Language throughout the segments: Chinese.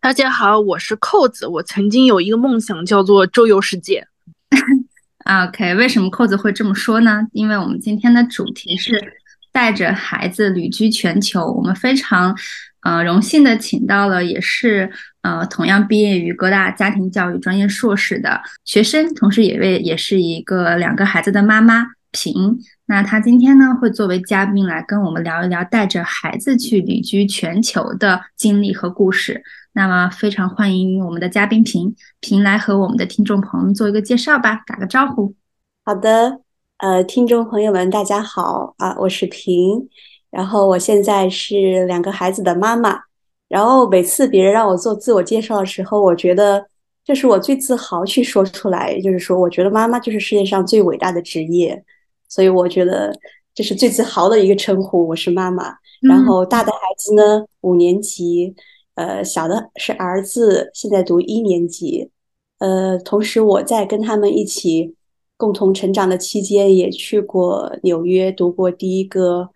大家好，我是扣子。我曾经有一个梦想，叫做周游世界。OK，为什么扣子会这么说呢？因为我们今天的主题是带着孩子旅居全球。我们非常呃荣幸的请到了，也是呃同样毕业于各大家庭教育专业硕士的学生，同时也为也是一个两个孩子的妈妈平。那他今天呢会作为嘉宾来跟我们聊一聊带着孩子去旅居全球的经历和故事。那么非常欢迎我们的嘉宾平平来和我们的听众朋友们做一个介绍吧，打个招呼。好的，呃，听众朋友们，大家好啊，我是平，然后我现在是两个孩子的妈妈，然后每次别人让我做自我介绍的时候，我觉得这是我最自豪去说出来，就是说我觉得妈妈就是世界上最伟大的职业，所以我觉得这是最自豪的一个称呼，我是妈妈。然后大的孩子呢，五年级。呃，小的是儿子，现在读一年级。呃，同时我在跟他们一起共同成长的期间，也去过纽约读过第一个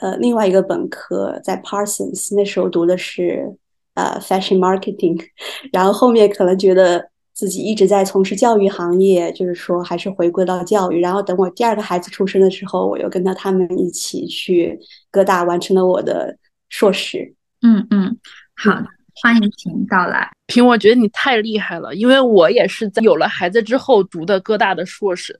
呃另外一个本科，在 Parsons，那时候读的是呃 Fashion Marketing。然后后面可能觉得自己一直在从事教育行业，就是说还是回归到教育。然后等我第二个孩子出生的时候，我又跟着他们一起去哥大完成了我的硕士。嗯嗯。好，欢迎平到来。平，我觉得你太厉害了，因为我也是在有了孩子之后读的哥大的硕士，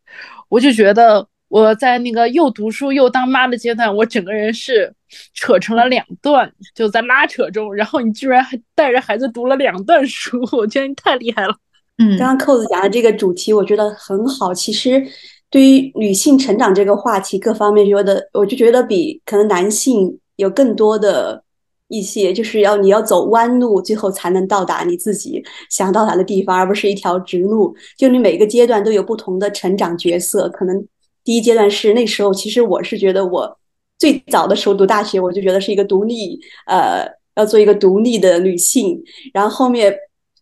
我就觉得我在那个又读书又当妈的阶段，我整个人是扯成了两段，就在拉扯中。然后你居然还带着孩子读了两段书，我觉得你太厉害了。嗯，刚刚扣子讲的这个主题，我觉得很好。其实对于女性成长这个话题，各方面觉得，我就觉得比可能男性有更多的。一些就是要你要走弯路，最后才能到达你自己想到达的地方，而不是一条直路。就你每个阶段都有不同的成长角色。可能第一阶段是那时候，其实我是觉得我最早的时候读大学，我就觉得是一个独立，呃，要做一个独立的女性。然后后面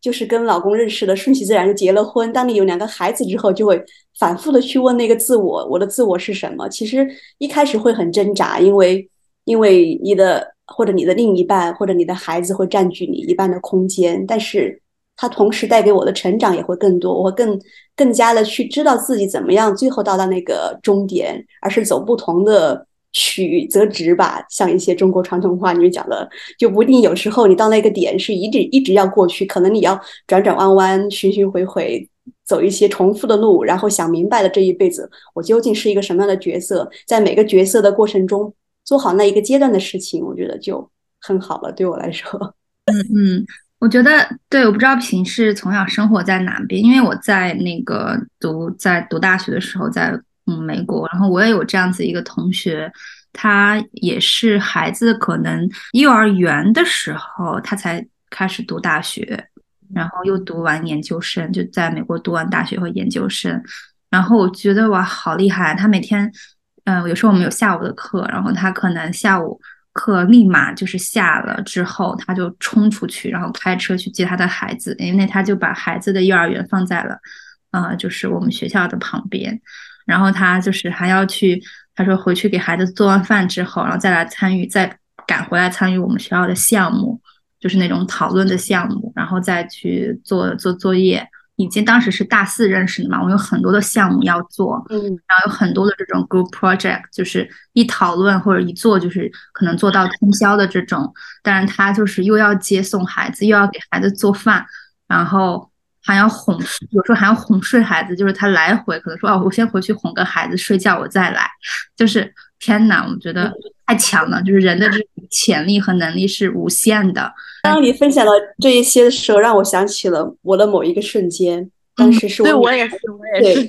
就是跟老公认识的，顺其自然就结了婚。当你有两个孩子之后，就会反复的去问那个自我，我的自我是什么？其实一开始会很挣扎，因为因为你的。或者你的另一半，或者你的孩子会占据你一半的空间，但是他同时带给我的成长也会更多，我更更加的去知道自己怎么样最后到达那个终点，而是走不同的曲则直吧。像一些中国传统话里面讲的，就不一定有时候你到那个点是一直一直要过去，可能你要转转弯弯、巡巡回回，走一些重复的路，然后想明白了这一辈子我究竟是一个什么样的角色，在每个角色的过程中。做好那一个阶段的事情，我觉得就很好了。对我来说，嗯 嗯，我觉得对。我不知道平时从小生活在哪边，因为我在那个读在读大学的时候在嗯美国，然后我也有这样子一个同学，他也是孩子可能幼儿园的时候他才开始读大学，然后又读完研究生，就在美国读完大学和研究生，然后我觉得哇好厉害，他每天。嗯，有时候我们有下午的课，然后他可能下午课立马就是下了之后，他就冲出去，然后开车去接他的孩子，因为他就把孩子的幼儿园放在了，呃，就是我们学校的旁边，然后他就是还要去，他说回去给孩子做完饭之后，然后再来参与，再赶回来参与我们学校的项目，就是那种讨论的项目，然后再去做做作业。已经当时是大四认识的嘛，我有很多的项目要做，嗯，然后有很多的这种 group project，就是一讨论或者一做就是可能做到通宵的这种。但是他就是又要接送孩子，又要给孩子做饭，然后还要哄，有时候还要哄睡孩子，就是他来回可能说哦，我先回去哄个孩子睡觉，我再来，就是。天哪，我觉得太强了！就是人的这种潜力和能力是无限的。当你分享了这一些的时候，让我想起了我的某一个瞬间。当时是对我也是，我也是。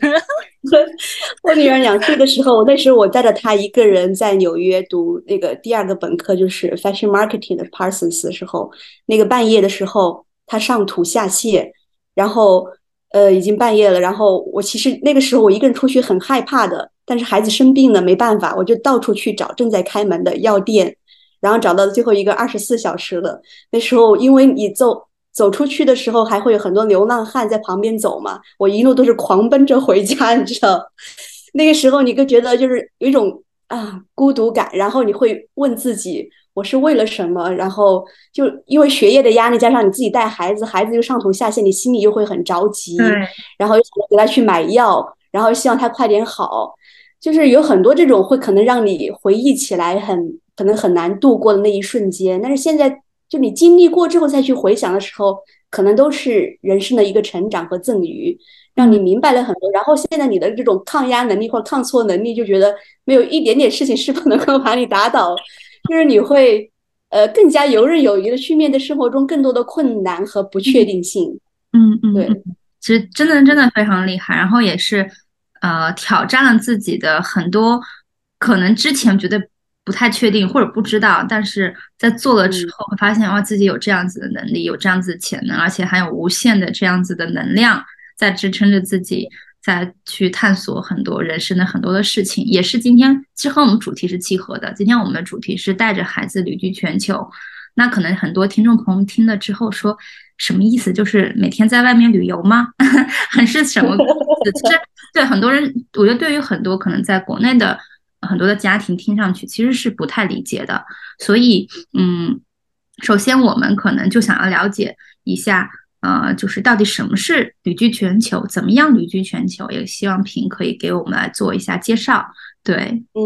我女儿两岁的时候，那时候我带着她一个人在纽约读那个第二个本科，就是 Fashion Marketing 的 Parsons 的时候，那个半夜的时候，她上吐下泻，然后呃，已经半夜了。然后我其实那个时候我一个人出去很害怕的，但是孩子生病了没办法，我就到处去找正在开门的药店，然后找到了最后一个二十四小时的。那时候因为你走走出去的时候，还会有很多流浪汉在旁边走嘛，我一路都是狂奔着回家，你知道。那个时候你就觉得就是有一种啊孤独感，然后你会问自己。我是为了什么？然后就因为学业的压力，加上你自己带孩子，孩子又上吐下泻，你心里又会很着急。然后又想给他去买药，然后希望他快点好。就是有很多这种会可能让你回忆起来很可能很难度过的那一瞬间。但是现在就你经历过之后再去回想的时候，可能都是人生的一个成长和赠予，让你明白了很多。然后现在你的这种抗压能力或者抗挫能力，就觉得没有一点点事情是不能够把你打倒。就是你会，呃，更加游刃有余的去面对生活中更多的困难和不确定性。嗯嗯，对，其实真的真的非常厉害，然后也是，呃，挑战了自己的很多可能之前觉得不太确定或者不知道，但是在做了之后会发现哇，自己有这样子的能力，有这样子的潜能，而且还有无限的这样子的能量在支撑着自己。再去探索很多人生的很多的事情，也是今天其实和我们主题是契合的。今天我们的主题是带着孩子旅居全球，那可能很多听众朋友听了之后说什么意思？就是每天在外面旅游吗？还是什么？其实 对很多人，我觉得对于很多可能在国内的很多的家庭听上去其实是不太理解的。所以，嗯，首先我们可能就想要了解一下。呃，就是到底什么是旅居全球？怎么样旅居全球？也希望平可以给我们来做一下介绍。对，嗯，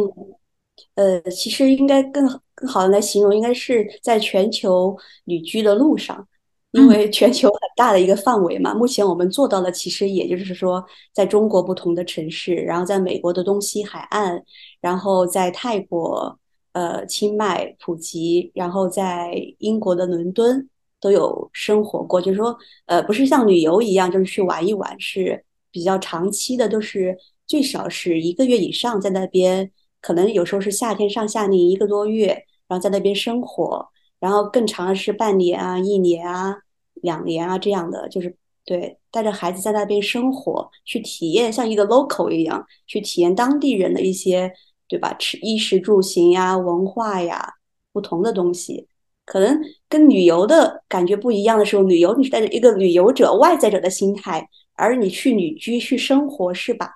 呃，其实应该更更好的来形容，应该是在全球旅居的路上，因为全球很大的一个范围嘛。目前我们做到了，其实也就是说，在中国不同的城市，然后在美国的东西海岸，然后在泰国呃清迈、普吉，然后在英国的伦敦。都有生活过，就是说，呃，不是像旅游一样，就是去玩一玩，是比较长期的，都是最少是一个月以上在那边，可能有时候是夏天上夏令一个多月，然后在那边生活，然后更长的是半年啊、一年啊、两年啊这样的，就是对，带着孩子在那边生活，去体验像一个 local 一样，去体验当地人的一些，对吧？吃衣食住行呀、文化呀，不同的东西。可能跟旅游的感觉不一样的时候，旅游你是带着一个旅游者、外在者的心态，而你去旅居、去生活，是把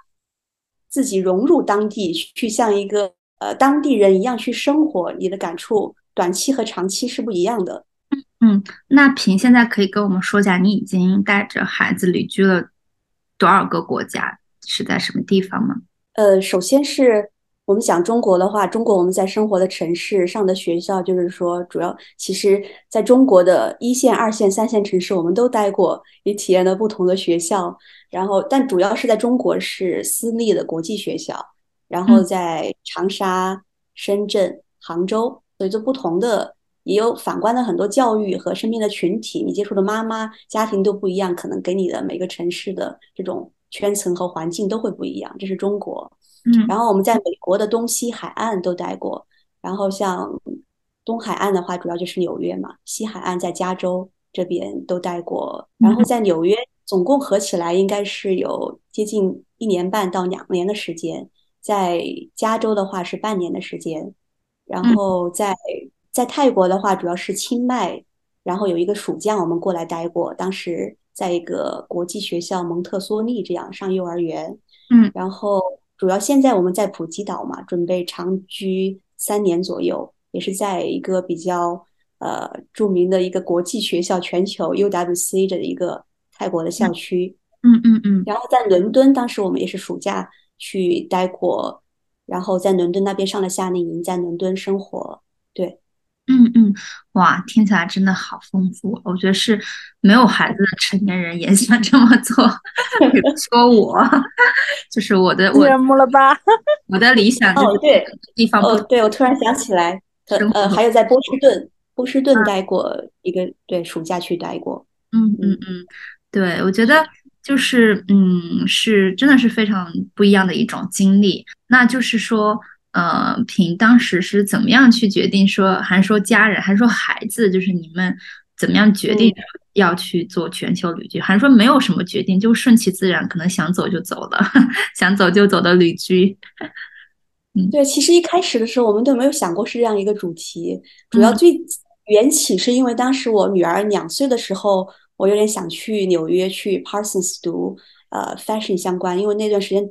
自己融入当地，去像一个呃当地人一样去生活。你的感触，短期和长期是不一样的。嗯，那平现在可以跟我们说一下，你已经带着孩子旅居了多少个国家？是在什么地方吗？呃，首先是。我们讲中国的话，中国我们在生活的城市上的学校，就是说，主要其实在中国的一线、二线、三线城市，我们都待过，也体验了不同的学校。然后，但主要是在中国是私立的国际学校，然后在长沙、深圳、杭州，所以就不同的，也有反观的很多教育和身边的群体，你接触的妈妈家庭都不一样，可能给你的每个城市的这种圈层和环境都会不一样。这是中国。嗯，然后我们在美国的东西海岸都待过，然后像东海岸的话，主要就是纽约嘛，西海岸在加州这边都待过，然后在纽约总共合起来应该是有接近一年半到两年的时间，在加州的话是半年的时间，然后在在泰国的话主要是清迈，然后有一个暑假我们过来待过，当时在一个国际学校蒙特梭利这样上幼儿园，嗯，然后。主要现在我们在普吉岛嘛，准备长居三年左右，也是在一个比较呃著名的一个国际学校，全球 UWC 的一个泰国的校区。嗯嗯嗯。然后在伦敦，当时我们也是暑假去待过，然后在伦敦那边上了夏令营，在伦敦生活。对。嗯嗯，哇，听起来真的好丰富。我觉得是没有孩子的成年人也想这么做。比如说我，就是我的，我羡慕了吧？我的理想哦，对，地方哦，对，我突然想起来，呃，还有在波士顿，波士顿待过一个，对，暑假去待过。嗯嗯嗯，对，我觉得就是嗯，是真的是非常不一样的一种经历。那就是说。呃，凭当时是怎么样去决定说，还是说家人，还是说孩子，就是你们怎么样决定要去做全球旅居，还是说没有什么决定，就顺其自然，可能想走就走了，想走就走的旅居。嗯。对，其实一开始的时候我们都没有想过是这样一个主题，主要最缘起是因为当时我女儿两岁的时候，我有点想去纽约去 Parsons 读呃 fashion 相关，因为那段时间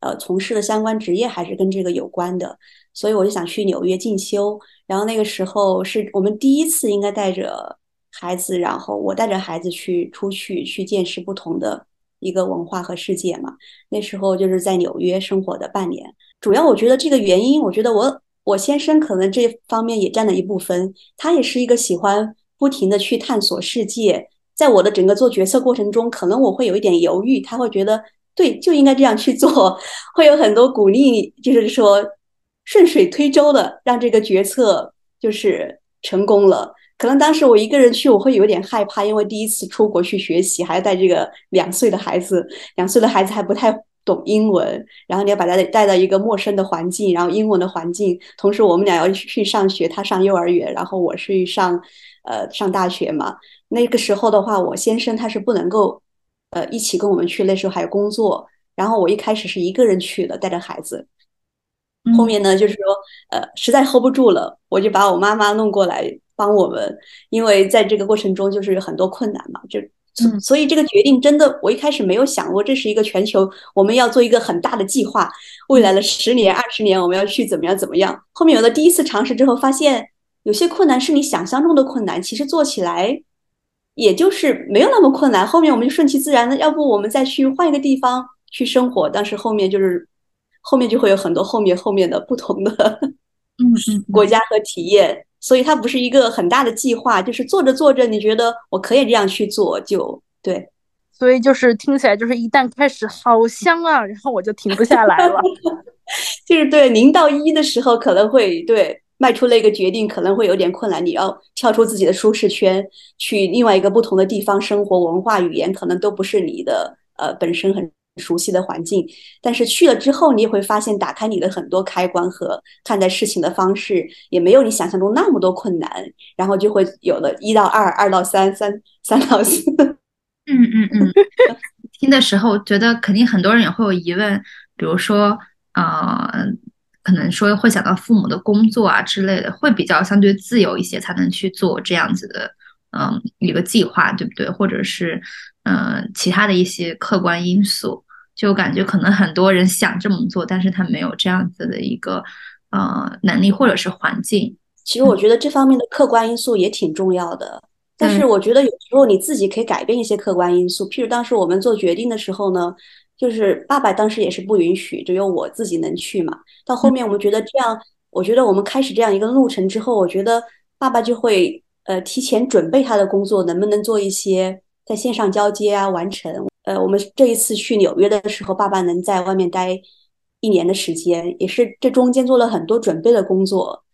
呃从事的相关职业还是跟这个有关的，所以我就想去纽约进修。然后那个时候是我们第一次应该带着孩子，然后我带着孩子去出去去见识不同的一个文化和世界嘛。那时候就是在纽约生活的半年。主要我觉得这个原因，我觉得我我先生可能这方面也占了一部分。他也是一个喜欢不停的去探索世界，在我的整个做决策过程中，可能我会有一点犹豫，他会觉得对就应该这样去做，会有很多鼓励，就是说顺水推舟的让这个决策就是成功了。可能当时我一个人去，我会有点害怕，因为第一次出国去学习，还要带这个两岁的孩子，两岁的孩子还不太。懂英文，然后你要把他带到一个陌生的环境，然后英文的环境，同时我们俩要去上学，他上幼儿园，然后我是上呃上大学嘛。那个时候的话，我先生他是不能够呃一起跟我们去，那时候还有工作。然后我一开始是一个人去的，带着孩子。后面呢，就是说呃实在 hold 不住了，我就把我妈妈弄过来帮我们，因为在这个过程中就是有很多困难嘛，就。所以这个决定真的，我一开始没有想过，这是一个全球我们要做一个很大的计划，未来的十年、二十年我们要去怎么样怎么样。后面有了第一次尝试之后，发现有些困难是你想象中的困难，其实做起来也就是没有那么困难。后面我们就顺其自然的，要不我们再去换一个地方去生活。但是后面就是后面就会有很多后面后面的不同的嗯嗯国家和体验。所以它不是一个很大的计划，就是做着做着，你觉得我可以这样去做，就对。所以就是听起来就是一旦开始好香啊，然后我就停不下来了。就是对零到一的时候可能会对迈出那个决定可能会有点困难，你要跳出自己的舒适圈，去另外一个不同的地方生活，文化语言可能都不是你的呃本身很。熟悉的环境，但是去了之后，你也会发现打开你的很多开关和看待事情的方式，也没有你想象中那么多困难，然后就会有了一到二，二到三，三三到四。嗯 嗯嗯，听的时候觉得肯定很多人也会有疑问，比如说啊，可能说会想到父母的工作啊之类的，会比较相对自由一些，才能去做这样子的嗯一个计划，对不对？或者是嗯其他的一些客观因素。就感觉可能很多人想这么做，但是他没有这样子的一个呃能力或者是环境。其实我觉得这方面的客观因素也挺重要的，但是我觉得有时候你自己可以改变一些客观因素。譬如当时我们做决定的时候呢，就是爸爸当时也是不允许，只有我自己能去嘛。到后面我们觉得这样，我觉得我们开始这样一个路程之后，我觉得爸爸就会呃提前准备他的工作，能不能做一些在线上交接啊，完成。呃，我们这一次去纽约的时候，爸爸能在外面待一年的时间，也是这中间做了很多准备的工作。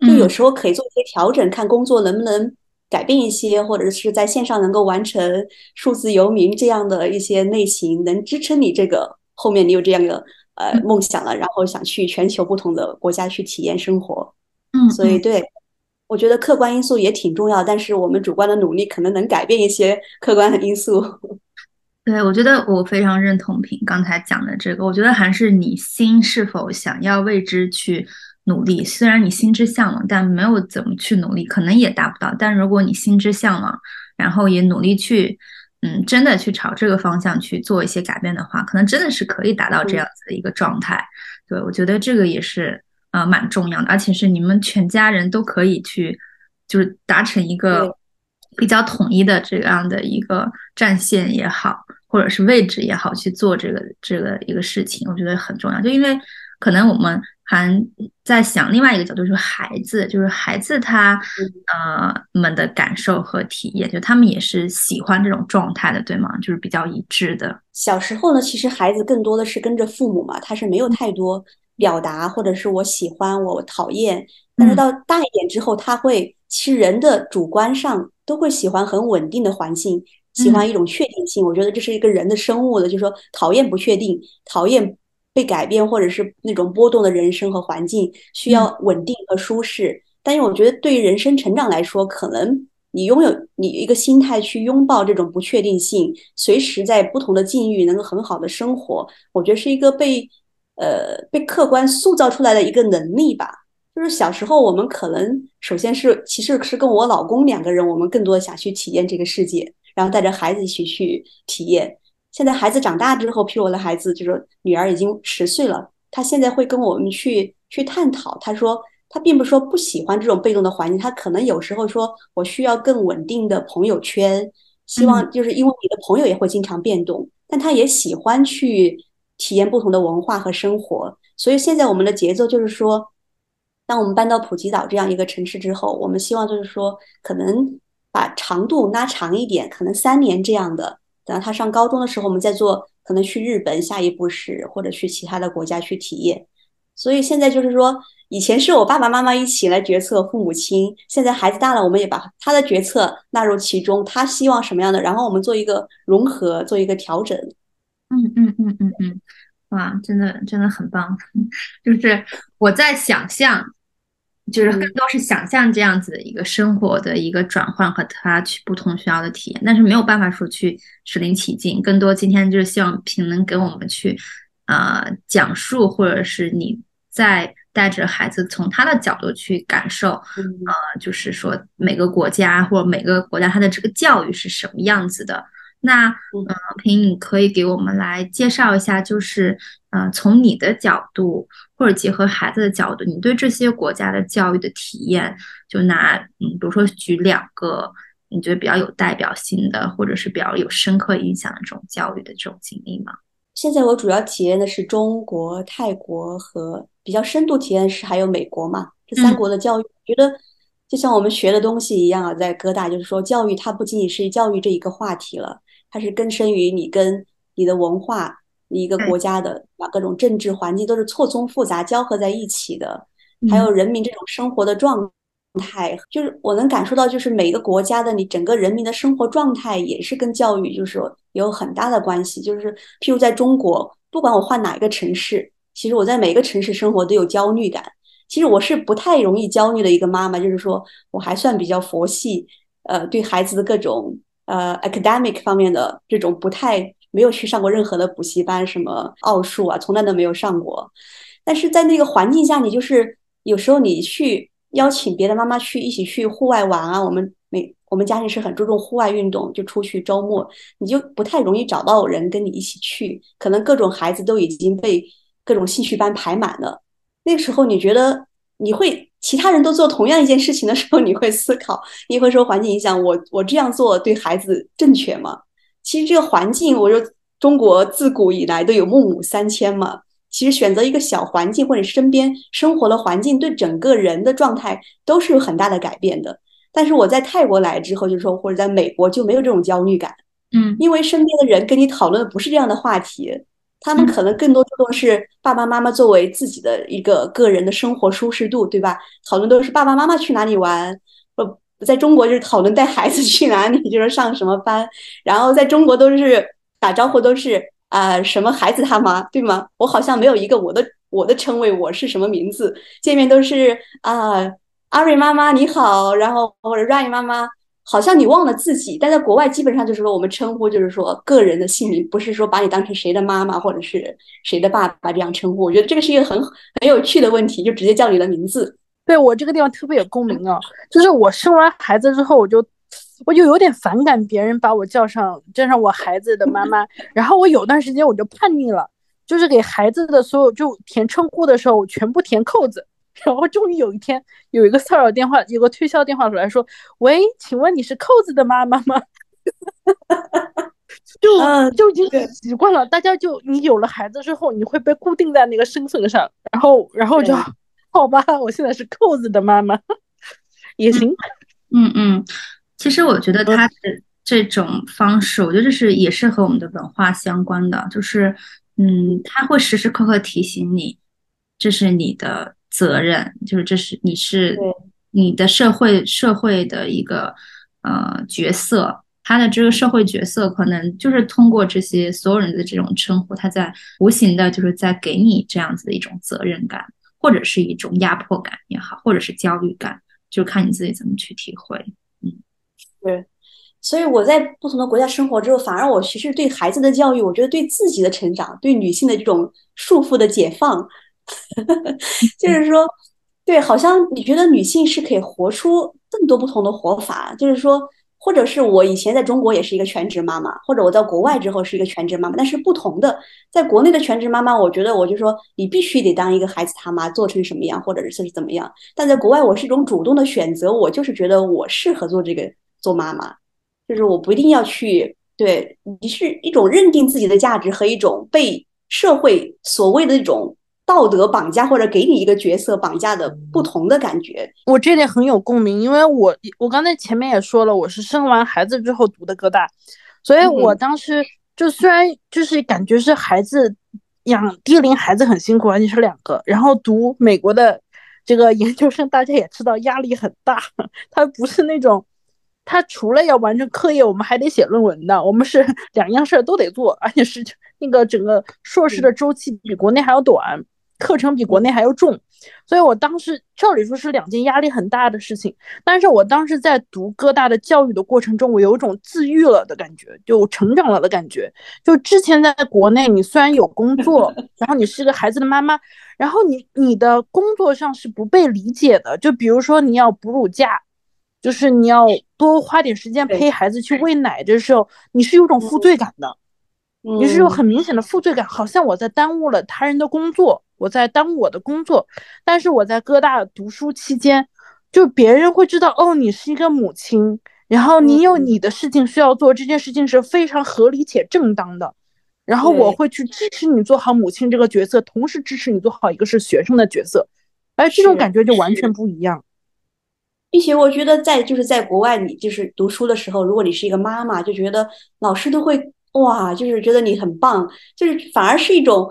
就有时候可以做一些调整，看工作能不能改变一些，或者是在线上能够完成数字游民这样的一些类型，能支撑你这个后面你有这样的呃梦想了，然后想去全球不同的国家去体验生活。嗯，所以对，我觉得客观因素也挺重要，但是我们主观的努力可能能改变一些客观的因素。对，我觉得我非常认同平刚才讲的这个。我觉得还是你心是否想要为之去努力。虽然你心之向往，但没有怎么去努力，可能也达不到。但如果你心之向往，然后也努力去，嗯，真的去朝这个方向去做一些改变的话，可能真的是可以达到这样子的一个状态。对，我觉得这个也是呃蛮重要的，而且是你们全家人都可以去，就是达成一个比较统一的这样的一个战线也好。或者是位置也好，去做这个这个一个事情，我觉得很重要。就因为可能我们还在想另外一个角度，就是孩子，就是孩子他呃们的感受和体验，就他们也是喜欢这种状态的，对吗？就是比较一致的。小时候呢，其实孩子更多的是跟着父母嘛，他是没有太多表达，或者是我喜欢，我讨厌。但是到大一点之后，他会其实人的主观上都会喜欢很稳定的环境。喜欢一种确定性，我觉得这是一个人的生物的，就是说讨厌不确定，讨厌被改变或者是那种波动的人生和环境，需要稳定和舒适。但是我觉得对于人生成长来说，可能你拥有你一个心态去拥抱这种不确定性，随时在不同的境遇能够很好的生活，我觉得是一个被呃被客观塑造出来的一个能力吧。就是小时候我们可能首先是其实是跟我老公两个人，我们更多的想去体验这个世界，然后带着孩子一起去体验。现在孩子长大之后，譬如我的孩子就是女儿已经十岁了，她现在会跟我们去去探讨，她说。她并不是说不喜欢这种被动的环境，她可能有时候说我需要更稳定的朋友圈，希望就是因为你的朋友也会经常变动，但她也喜欢去体验不同的文化和生活。所以现在我们的节奏就是说，当我们搬到普吉岛这样一个城市之后，我们希望就是说，可能把长度拉长一点，可能三年这样的。等到他上高中的时候，我们再做，可能去日本，下一步是或者去其他的国家去体验。所以现在就是说。以前是我爸爸妈妈一起来决策，父母亲。现在孩子大了，我们也把他的决策纳入其中。他希望什么样的，然后我们做一个融合，做一个调整。嗯嗯嗯嗯嗯，哇，真的真的很棒。就是我在想象，就是更多是想象这样子的一个生活的一个转换和他去不同学校的体验，但是没有办法说去身临其境。更多今天就是希望平能给我们去啊讲述，或者是你在。带着孩子从他的角度去感受，呃，就是说每个国家或者每个国家它的这个教育是什么样子的。那，嗯，平，你可以给我们来介绍一下，就是，呃，从你的角度或者结合孩子的角度，你对这些国家的教育的体验，就拿，嗯，比如说举两个你觉得比较有代表性的，或者是比较有深刻影响的这种教育的这种经历吗？现在我主要体验的是中国、泰国和。比较深度体验是还有美国嘛，这三国的教育，觉得就像我们学的东西一样啊，在哥大就是说，教育它不仅仅是教育这一个话题了，它是根深于你跟你的文化、一个国家的把各种政治环境都是错综复杂交合在一起的，还有人民这种生活的状态，就是我能感受到，就是每个国家的你整个人民的生活状态也是跟教育就是说有很大的关系，就是譬如在中国，不管我换哪一个城市。其实我在每个城市生活都有焦虑感。其实我是不太容易焦虑的一个妈妈，就是说我还算比较佛系，呃，对孩子的各种呃 academic 方面的这种不太没有去上过任何的补习班，什么奥数啊，从来都没有上过。但是在那个环境下，你就是有时候你去邀请别的妈妈去一起去户外玩啊，我们每我们家庭是很注重户外运动，就出去周末，你就不太容易找到人跟你一起去，可能各种孩子都已经被。各种兴趣班排满了，那个时候你觉得你会其他人都做同样一件事情的时候，你会思考，你会说环境影响我，我这样做对孩子正确吗？其实这个环境，我说中国自古以来都有孟母三迁嘛，其实选择一个小环境或者身边生活的环境，对整个人的状态都是有很大的改变的。但是我在泰国来之后，就是说或者在美国就没有这种焦虑感，嗯，因为身边的人跟你讨论的不是这样的话题。他们可能更多注重是爸爸妈妈作为自己的一个个人的生活舒适度，对吧？讨论都是爸爸妈妈去哪里玩，呃，在中国就是讨论带孩子去哪里，就是上什么班。然后在中国都是打招呼都是啊什么孩子他妈，对吗？我好像没有一个我的我的称谓，我是什么名字？见面都是啊阿瑞妈妈你好，然后或者 Ray 妈妈。好像你忘了自己，但在国外基本上就是说，我们称呼就是说个人的姓名，不是说把你当成谁的妈妈或者是谁的爸爸这样称呼。我觉得这个是一个很很有趣的问题，就直接叫你的名字。对我这个地方特别有共鸣啊，就是我生完孩子之后，我就我就有点反感别人把我叫上叫上我孩子的妈妈，然后我有段时间我就叛逆了，就是给孩子的所有就填称呼的时候，我全部填扣子。然后终于有一天，有一个骚扰电话，有个推销电话过来说：“喂，请问你是扣子的妈妈吗？” 就就已经很习惯了。大家就你有了孩子之后，你会被固定在那个身份上，然后然后就好吧，我现在是扣子的妈妈也行。嗯嗯，其实我觉得他的这种方式，我觉得这是也是和我们的文化相关的，就是嗯，他会时时刻刻提醒你，这是你的。责任就是这是你是你的社会社会的一个呃角色，他的这个社会角色可能就是通过这些所有人的这种称呼，他在无形的就是在给你这样子的一种责任感，或者是一种压迫感也好，或者是焦虑感，就看你自己怎么去体会。嗯是，所以我在不同的国家生活之后，反而我其实对孩子的教育，我觉得对自己的成长，对女性的这种束缚的解放，就是说，对，好像你觉得女性是可以活出更多不同的活法，就是说。或者是我以前在中国也是一个全职妈妈，或者我在国外之后是一个全职妈妈，但是不同的，在国内的全职妈妈，我觉得我就说你必须得当一个孩子他妈，做成什么样，或者是怎么样。但在国外，我是一种主动的选择，我就是觉得我适合做这个做妈妈，就是我不一定要去对你是一种认定自己的价值和一种被社会所谓的一种。道德绑架或者给你一个角色绑架的不同的感觉，我这点很有共鸣，因为我我刚才前面也说了，我是生完孩子之后读的哥大，所以我当时就虽然就是感觉是孩子养低龄孩子很辛苦，而且是两个，然后读美国的这个研究生，大家也知道压力很大，他不是那种他除了要完成课业，我们还得写论文的，我们是两样事儿都得做，而且是那个整个硕士的周期比国内还要短。课程比国内还要重，所以我当时照理说是两件压力很大的事情。但是我当时在读哥大的教育的过程中，我有一种自愈了的感觉，就成长了的感觉。就之前在国内，你虽然有工作，然后你是个孩子的妈妈，然后你你的工作上是不被理解的。就比如说你要哺乳假，就是你要多花点时间陪孩子去喂奶的时候，你是有种负罪感的，你是有很明显的负罪感，好像我在耽误了他人的工作。我在耽误我的工作，但是我在哥大读书期间，就别人会知道哦，你是一个母亲，然后你有你的事情需要做，这件事情是非常合理且正当的，然后我会去支持你做好母亲这个角色，同时支持你做好一个是学生的角色，而这种感觉就完全不一样。并且我觉得在就是在国外，你就是读书的时候，如果你是一个妈妈，就觉得老师都会哇，就是觉得你很棒，就是反而是一种。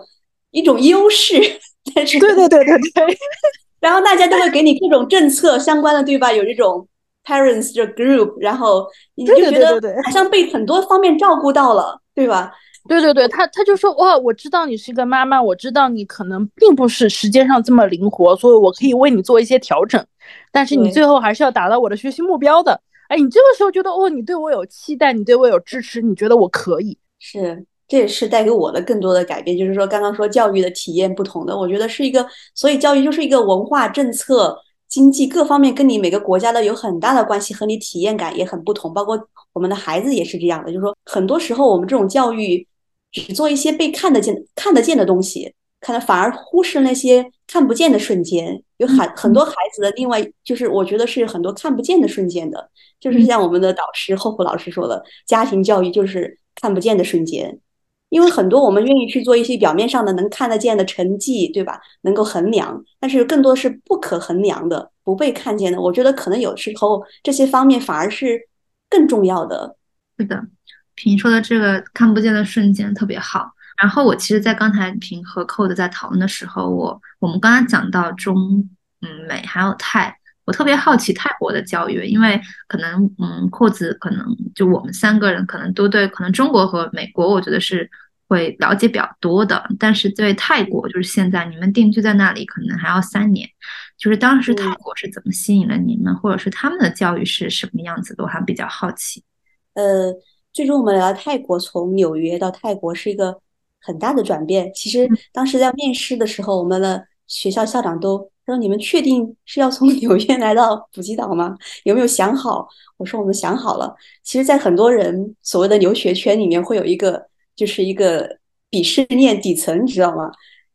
一种优势，但是对对对对对，然后大家都会给你各种政策相关的，对吧？有这种 parents 的 group，然后你就觉得好像被很多方面照顾到了，对吧？对对对，他他就说哇，我知道你是一个妈妈，我知道你可能并不是时间上这么灵活，所以我可以为你做一些调整，但是你最后还是要达到我的学习目标的。哎，你这个时候觉得哦，你对我有期待，你对我有支持，你觉得我可以是。这也是带给我的更多的改变，就是说刚刚说教育的体验不同的，我觉得是一个，所以教育就是一个文化政策、经济各方面跟你每个国家的有很大的关系，和你体验感也很不同。包括我们的孩子也是这样的，就是说很多时候我们这种教育只做一些被看得见、看得见的东西，看的反而忽视那些看不见的瞬间。有很很多孩子的另外就是我觉得是很多看不见的瞬间的，就是像我们的导师厚朴老师说的，家庭教育就是看不见的瞬间。因为很多我们愿意去做一些表面上的能看得见的成绩，对吧？能够衡量，但是更多是不可衡量的、不被看见的。我觉得可能有时候这些方面反而是更重要的。是的，平说的这个看不见的瞬间特别好。然后我其实，在刚才平和扣的在讨论的时候，我我们刚刚讲到中、嗯美还有泰，我特别好奇泰国的教育，因为可能嗯扣子可能就我们三个人可能都对可能中国和美国，我觉得是。会了解比较多的，但是对泰国，就是现在你们定居在那里，可能还要三年。就是当时泰国是怎么吸引了你们，或者是他们的教育是什么样子的，我还比较好奇。呃，最终我们来到泰国，从纽约到泰国是一个很大的转变。其实当时在面试的时候，我们的学校校长都说：“你们确定是要从 纽约来到普吉岛吗？有没有想好？”我说：“我们想好了。”其实，在很多人所谓的留学圈里面，会有一个。就是一个鄙视链底层，你知道吗？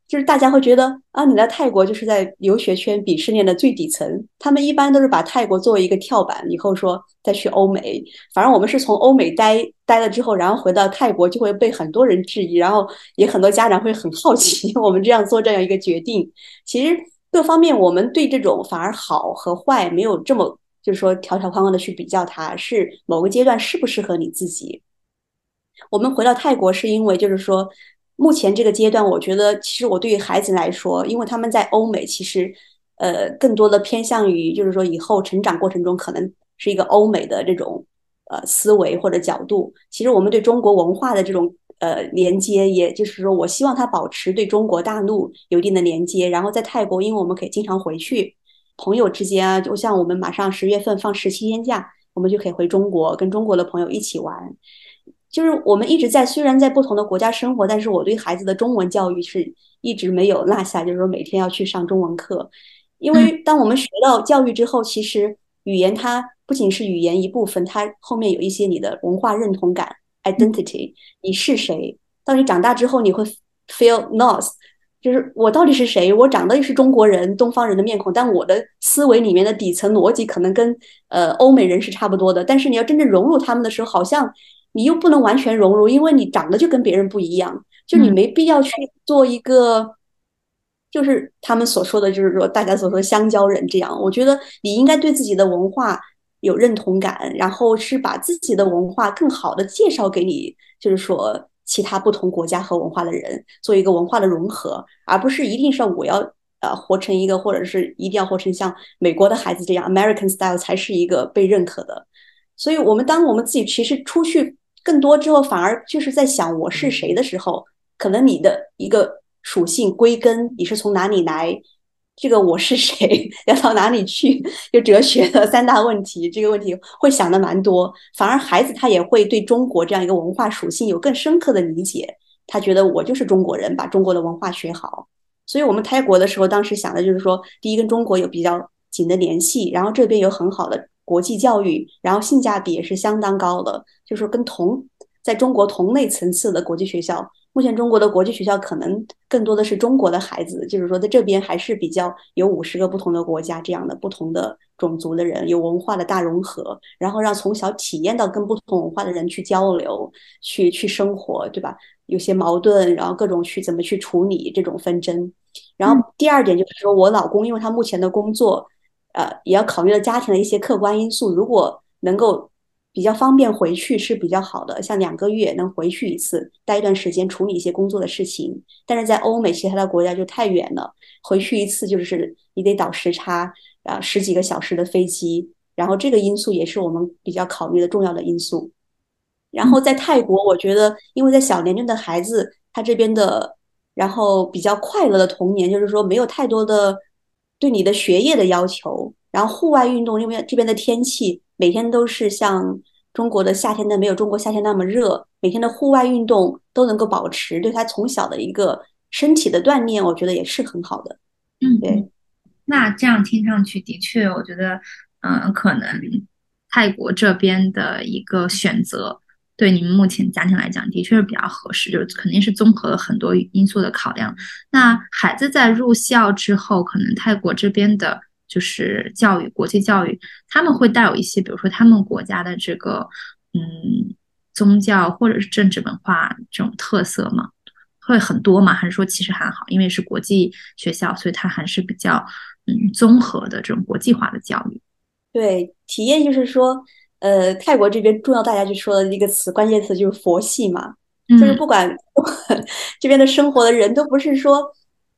就是大家会觉得啊，你来泰国就是在留学圈鄙视链的最底层。他们一般都是把泰国作为一个跳板，以后说再去欧美。反正我们是从欧美待待了之后，然后回到泰国就会被很多人质疑，然后也很多家长会很好奇 我们这样做这样一个决定。其实各方面我们对这种反而好和坏没有这么就是说条条框框的去比较，它是某个阶段适不适合你自己。我们回到泰国是因为，就是说，目前这个阶段，我觉得其实我对于孩子来说，因为他们在欧美，其实，呃，更多的偏向于，就是说以后成长过程中可能是一个欧美的这种呃思维或者角度。其实我们对中国文化的这种呃连接，也就是说，我希望他保持对中国大陆有一定的连接。然后在泰国，因为我们可以经常回去，朋友之间啊，就像我们马上十月份放十七天假。我们就可以回中国，跟中国的朋友一起玩。就是我们一直在，虽然在不同的国家生活，但是我对孩子的中文教育是一直没有落下，就是说每天要去上中文课。因为当我们学到教育之后，其实语言它不仅是语言一部分，它后面有一些你的文化认同感 （identity），你是谁？当你长大之后，你会 feel lost。就是我到底是谁？我长得又是中国人、东方人的面孔，但我的思维里面的底层逻辑可能跟呃欧美人是差不多的。但是你要真正融入他们的时候，好像你又不能完全融入，因为你长得就跟别人不一样。就你没必要去做一个，就是他们所说的就是说大家所说的香蕉人这样。我觉得你应该对自己的文化有认同感，然后是把自己的文化更好的介绍给你，就是说。其他不同国家和文化的人做一个文化的融合，而不是一定是我要呃活成一个，或者是一定要活成像美国的孩子这样 American style 才是一个被认可的。所以，我们当我们自己其实出去更多之后，反而就是在想我是谁的时候，可能你的一个属性归根，你是从哪里来。这个我是谁，要到哪里去？就哲学的三大问题，这个问题会想的蛮多。反而孩子他也会对中国这样一个文化属性有更深刻的理解。他觉得我就是中国人，把中国的文化学好。所以我们开国的时候，当时想的就是说，第一跟中国有比较紧的联系，然后这边有很好的国际教育，然后性价比也是相当高的，就是跟同在中国同类层次的国际学校。目前中国的国际学校可能更多的是中国的孩子，就是说在这边还是比较有五十个不同的国家这样的不同的种族的人，有文化的大融合，然后让从小体验到跟不同文化的人去交流、去去生活，对吧？有些矛盾，然后各种去怎么去处理这种纷争。然后第二点就是说我老公，因为他目前的工作，呃，也要考虑到家庭的一些客观因素，如果能够。比较方便回去是比较好的，像两个月能回去一次，待一段时间处理一些工作的事情。但是在欧美其他的国家就太远了，回去一次就是你得倒时差啊，十几个小时的飞机。然后这个因素也是我们比较考虑的重要的因素。然后在泰国，我觉得因为在小年龄的孩子，他这边的然后比较快乐的童年，就是说没有太多的对你的学业的要求。然后户外运动，因为这边的天气。每天都是像中国的夏天，的没有中国夏天那么热。每天的户外运动都能够保持，对他从小的一个身体的锻炼，我觉得也是很好的。嗯，对。那这样听上去的确，我觉得，嗯，可能泰国这边的一个选择，对你们目前家庭来讲，的确是比较合适，就是肯定是综合了很多因素的考量。那孩子在入校之后，可能泰国这边的。就是教育，国际教育，他们会带有一些，比如说他们国家的这个，嗯，宗教或者是政治文化这种特色吗？会很多吗？还是说其实还好？因为是国际学校，所以它还是比较，嗯，综合的这种国际化的教育。对，体验就是说，呃，泰国这边重要大家就说的一个词，关键词就是佛系嘛，就是不管 这边的生活的人都不是说。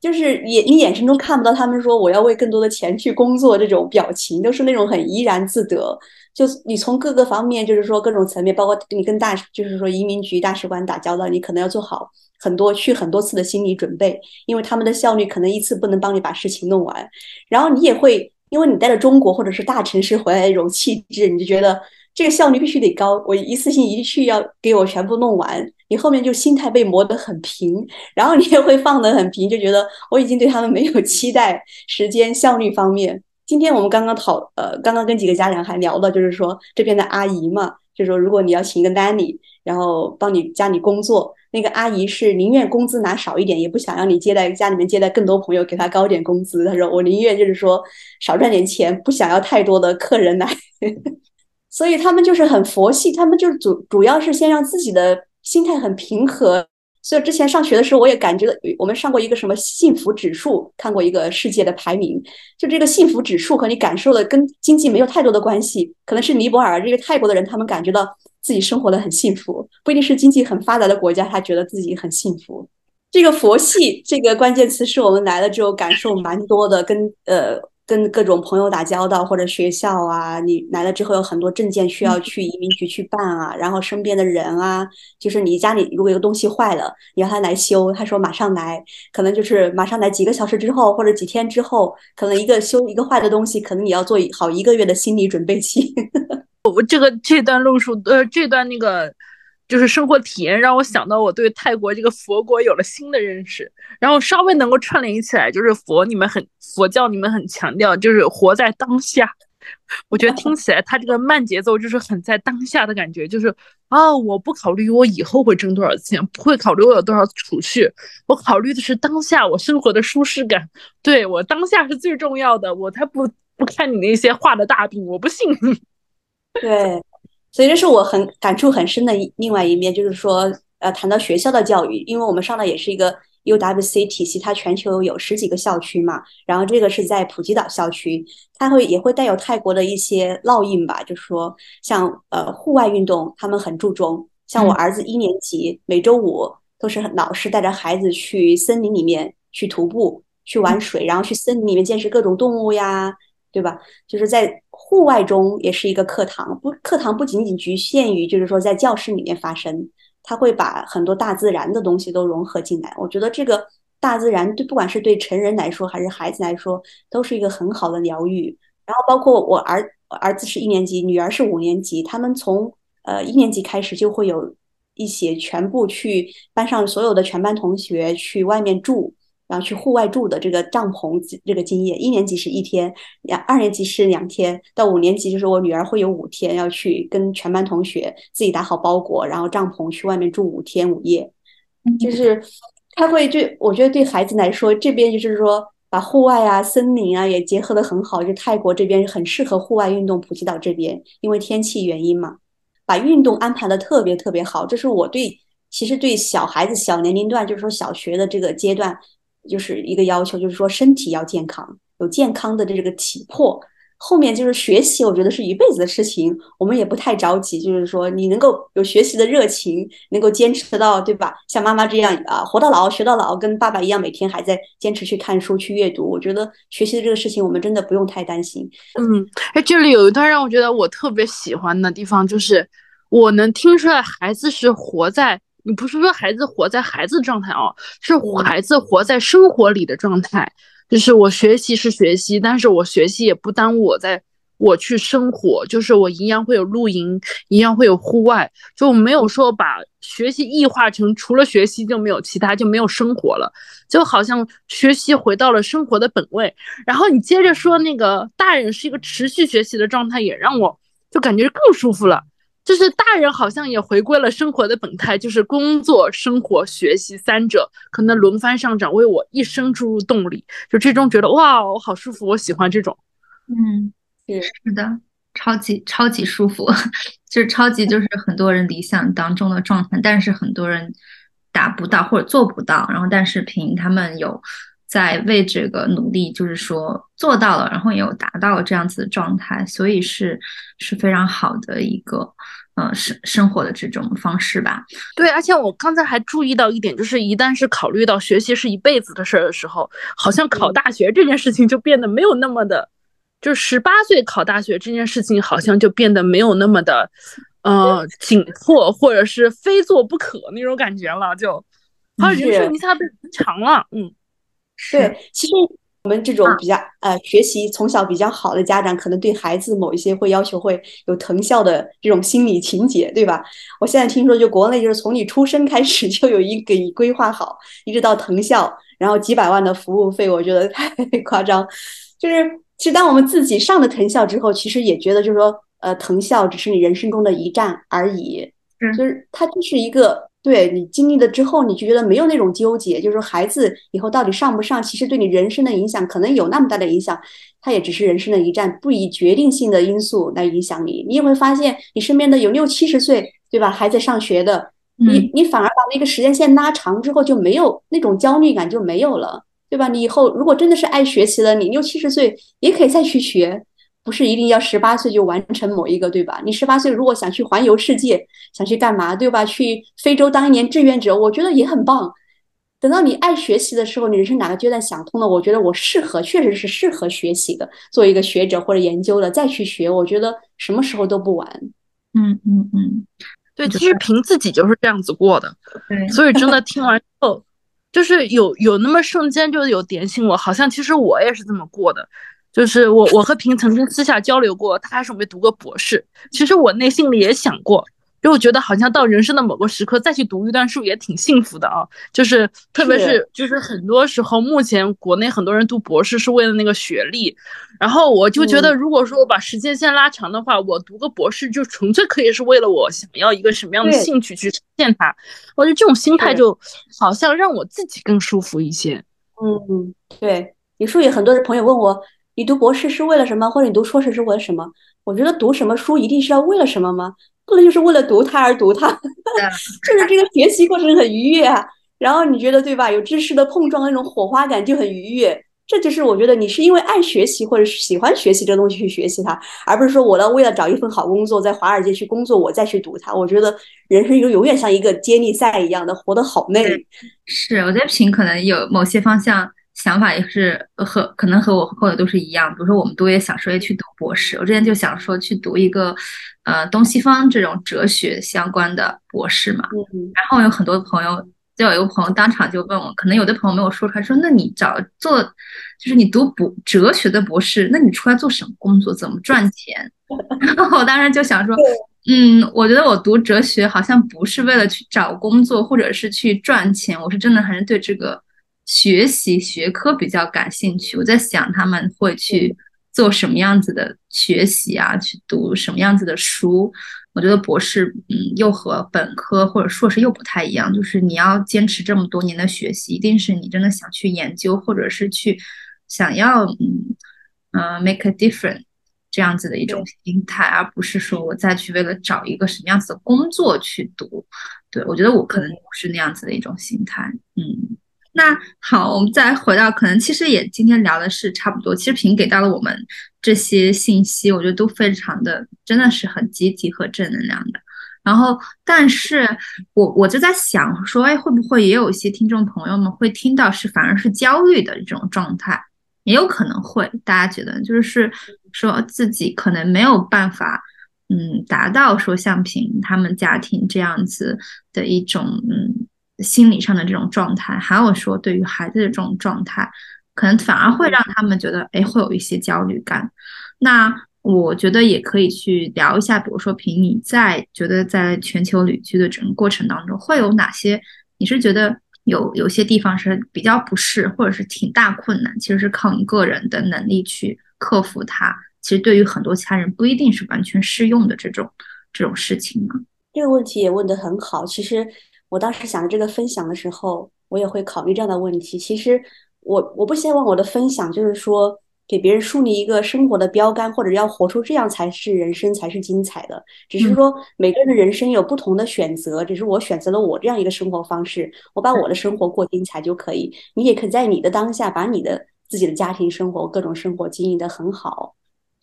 就是眼你眼神中看不到他们说我要为更多的钱去工作这种表情，都是那种很怡然自得。就你从各个方面，就是说各种层面，包括你跟大就是说移民局大使馆打交道，你可能要做好很多去很多次的心理准备，因为他们的效率可能一次不能帮你把事情弄完。然后你也会因为你带着中国或者是大城市回来的一种气质，你就觉得。这个效率必须得高，我一次性一去要给我全部弄完，你后面就心态被磨得很平，然后你也会放得很平，就觉得我已经对他们没有期待。时间效率方面，今天我们刚刚讨呃，刚刚跟几个家长还聊到，就是说这边的阿姨嘛，就说如果你要请一个 nanny，然后帮你家里工作，那个阿姨是宁愿工资拿少一点，也不想让你接待家里面接待更多朋友，给他高点工资。她说我宁愿就是说少赚点钱，不想要太多的客人来。所以他们就是很佛系，他们就是主主要是先让自己的心态很平和。所以之前上学的时候，我也感觉我们上过一个什么幸福指数，看过一个世界的排名，就这个幸福指数和你感受的跟经济没有太多的关系，可能是尼泊尔这个泰国的人，他们感觉到自己生活的很幸福，不一定是经济很发达的国家，他觉得自己很幸福。这个佛系这个关键词是我们来了之后感受蛮多的，跟呃跟各种朋友打交道，或者学校啊，你来了之后有很多证件需要去移民局去办啊，然后身边的人啊，就是你家里如果有东西坏了，你让他来修，他说马上来，可能就是马上来几个小时之后或者几天之后，可能一个修一个坏的东西，可能你要做好一个月的心理准备期。我这个这段路数，呃，这段那个。就是生活体验让我想到我对泰国这个佛国有了新的认识，然后稍微能够串联起来，就是佛你们很佛教你们很强调就是活在当下，我觉得听起来他这个慢节奏就是很在当下的感觉，就是啊我不考虑我以后会挣多少钱，不会考虑我有多少储蓄，我考虑的是当下我生活的舒适感，对我当下是最重要的，我才不不看你那些画的大饼，我不信。对。所以这是我很感触很深的另外一面，就是说，呃，谈到学校的教育，因为我们上的也是一个 UWC 体系，它全球有十几个校区嘛，然后这个是在普吉岛校区，它会也会带有泰国的一些烙印吧，就是说，像呃户外运动，他们很注重，像我儿子一年级，每周五都是老师带着孩子去森林里面去徒步，去玩水，然后去森林里面见识各种动物呀。对吧？就是在户外中也是一个课堂，不，课堂不仅仅局限于就是说在教室里面发生，他会把很多大自然的东西都融合进来。我觉得这个大自然对不管是对成人来说还是孩子来说，都是一个很好的疗愈。然后包括我儿儿子是一年级，女儿是五年级，他们从呃一年级开始就会有一些全部去班上所有的全班同学去外面住。然后去户外住的这个帐篷这个经验，一年级是一天，两二年级是两天，到五年级就是我女儿会有五天要去跟全班同学自己打好包裹，然后帐篷去外面住五天五夜，就是他会对我觉得对孩子来说，这边就是说把户外啊、森林啊也结合的很好，就泰国这边很适合户外运动，普吉岛这边因为天气原因嘛，把运动安排的特别特别好，这是我对其实对小孩子小年龄段，就是说小学的这个阶段。就是一个要求，就是说身体要健康，有健康的这个体魄。后面就是学习，我觉得是一辈子的事情，我们也不太着急。就是说，你能够有学习的热情，能够坚持到，对吧？像妈妈这样啊，活到老学到老，跟爸爸一样，每天还在坚持去看书、去阅读。我觉得学习的这个事情，我们真的不用太担心。嗯，哎，这里有一段让我觉得我特别喜欢的地方，就是我能听出来孩子是活在。你不是说孩子活在孩子状态哦，是孩子活在生活里的状态。就是我学习是学习，但是我学习也不耽误我在我去生活。就是我一样会有露营，一样会有户外，就没有说把学习异化成除了学习就没有其他，就没有生活了。就好像学习回到了生活的本位。然后你接着说那个大人是一个持续学习的状态，也让我就感觉更舒服了。就是大人好像也回归了生活的本态，就是工作、生活、学习三者可能轮番上涨，为我一生注入动力。就最终觉得哇，我好舒服，我喜欢这种。嗯，是是的，超级超级舒服，就是超级就是很多人理想当中的状态，但是很多人达不到或者做不到。然后，但是凭他们有。在为这个努力，就是说做到了，然后也有达到了这样子的状态，所以是是非常好的一个呃生生活的这种方式吧。对，而且我刚才还注意到一点，就是一旦是考虑到学习是一辈子的事儿的时候，好像考大学这件事情就变得没有那么的，就十八岁考大学这件事情好像就变得没有那么的呃紧迫，或者是非做不可那种感觉了，就好像人生一下被延长了，嗯。对，其实我们这种比较呃学习从小比较好的家长，可能对孩子某一些会要求会有藤校的这种心理情节，对吧？我现在听说，就国内就是从你出生开始就有一给你规划好，一直到藤校，然后几百万的服务费，我觉得太 夸张。就是其实当我们自己上了藤校之后，其实也觉得就是说，呃，藤校只是你人生中的一站而已，就是它就是一个。对你经历了之后，你就觉得没有那种纠结，就是说孩子以后到底上不上，其实对你人生的影响可能有那么大的影响，它也只是人生的一站，不以决定性的因素来影响你。你也会发现，你身边的有六七十岁，对吧，还在上学的，你你反而把那个时间线拉长之后，就没有那种焦虑感就没有了，对吧？你以后如果真的是爱学习了，你六七十岁也可以再去学。不是一定要十八岁就完成某一个，对吧？你十八岁如果想去环游世界，想去干嘛，对吧？去非洲当一年志愿者，我觉得也很棒。等到你爱学习的时候，你人生哪个阶段想通了，我觉得我适合，确实是适合学习的，做一个学者或者研究的，再去学，我觉得什么时候都不晚。嗯嗯嗯，对，其实凭自己就是这样子过的，对，所以真的听完之后，就是有有那么瞬间就有点醒我，好像其实我也是这么过的。就是我，我和平曾经私下交流过，他还准备读个博士。其实我内心里也想过，因为我觉得好像到人生的某个时刻再去读一段书也挺幸福的啊。就是特别是就是很多时候，目前国内很多人读博士是为了那个学历，然后我就觉得，如果说我把时间线拉长的话，我读个博士就纯粹可以是为了我想要一个什么样的兴趣去实现它。我觉得这种心态就好像让我自己更舒服一些。嗯，对，你说有很多的朋友问我。你读博士是为了什么？或者你读硕士是为了什么？我觉得读什么书一定是要为了什么吗？不能就是为了读它而读它，就是这个学习过程很愉悦啊。然后你觉得对吧？有知识的碰撞，那种火花感就很愉悦。这就是我觉得你是因为爱学习或者是喜欢学习这个东西去学习它，而不是说我要为了找一份好工作在华尔街去工作我再去读它。我觉得人生就永远像一个接力赛一样的，活得好累。是，我在评可能有某些方向。想法也是和可能和我后者都是一样，比如说我们都也想说要去读博士，我之前就想说去读一个，呃，东西方这种哲学相关的博士嘛。然后有很多朋友，就有一个朋友当场就问我，可能有的朋友没有说出来，说那你找做，就是你读博哲学的博士，那你出来做什么工作，怎么赚钱？然后我当时就想说，嗯，我觉得我读哲学好像不是为了去找工作或者是去赚钱，我是真的还是对这个。学习学科比较感兴趣，我在想他们会去做什么样子的学习啊，去读什么样子的书。我觉得博士，嗯，又和本科或者硕士又不太一样，就是你要坚持这么多年的学习，一定是你真的想去研究，或者是去想要，嗯，呃，make a difference 这样子的一种心态，而不是说我再去为了找一个什么样子的工作去读。对我觉得我可能不是那样子的一种心态，嗯。那好，我们再回到可能其实也今天聊的是差不多。其实平给到了我们这些信息，我觉得都非常的真的是很积极和正能量的。然后，但是我我就在想说，哎，会不会也有一些听众朋友们会听到是反而是焦虑的这种状态？也有可能会，大家觉得就是说自己可能没有办法，嗯，达到说像平他们家庭这样子的一种，嗯。心理上的这种状态，还有说对于孩子的这种状态，可能反而会让他们觉得，哎，会有一些焦虑感。那我觉得也可以去聊一下，比如说，凭你在觉得在全球旅居的整个过程当中，会有哪些？你是觉得有有些地方是比较不适，或者是挺大困难，其实是靠你个人的能力去克服它。其实对于很多其他人不一定是完全适用的这种这种事情呢。这个问题也问得很好，其实。我当时想着这个分享的时候，我也会考虑这样的问题。其实，我我不希望我的分享就是说给别人树立一个生活的标杆，或者要活出这样才是人生才是精彩的。只是说每个人的人生有不同的选择，只是我选择了我这样一个生活方式，我把我的生活过精彩就可以。你也可以在你的当下把你的自己的家庭生活、各种生活经营的很好。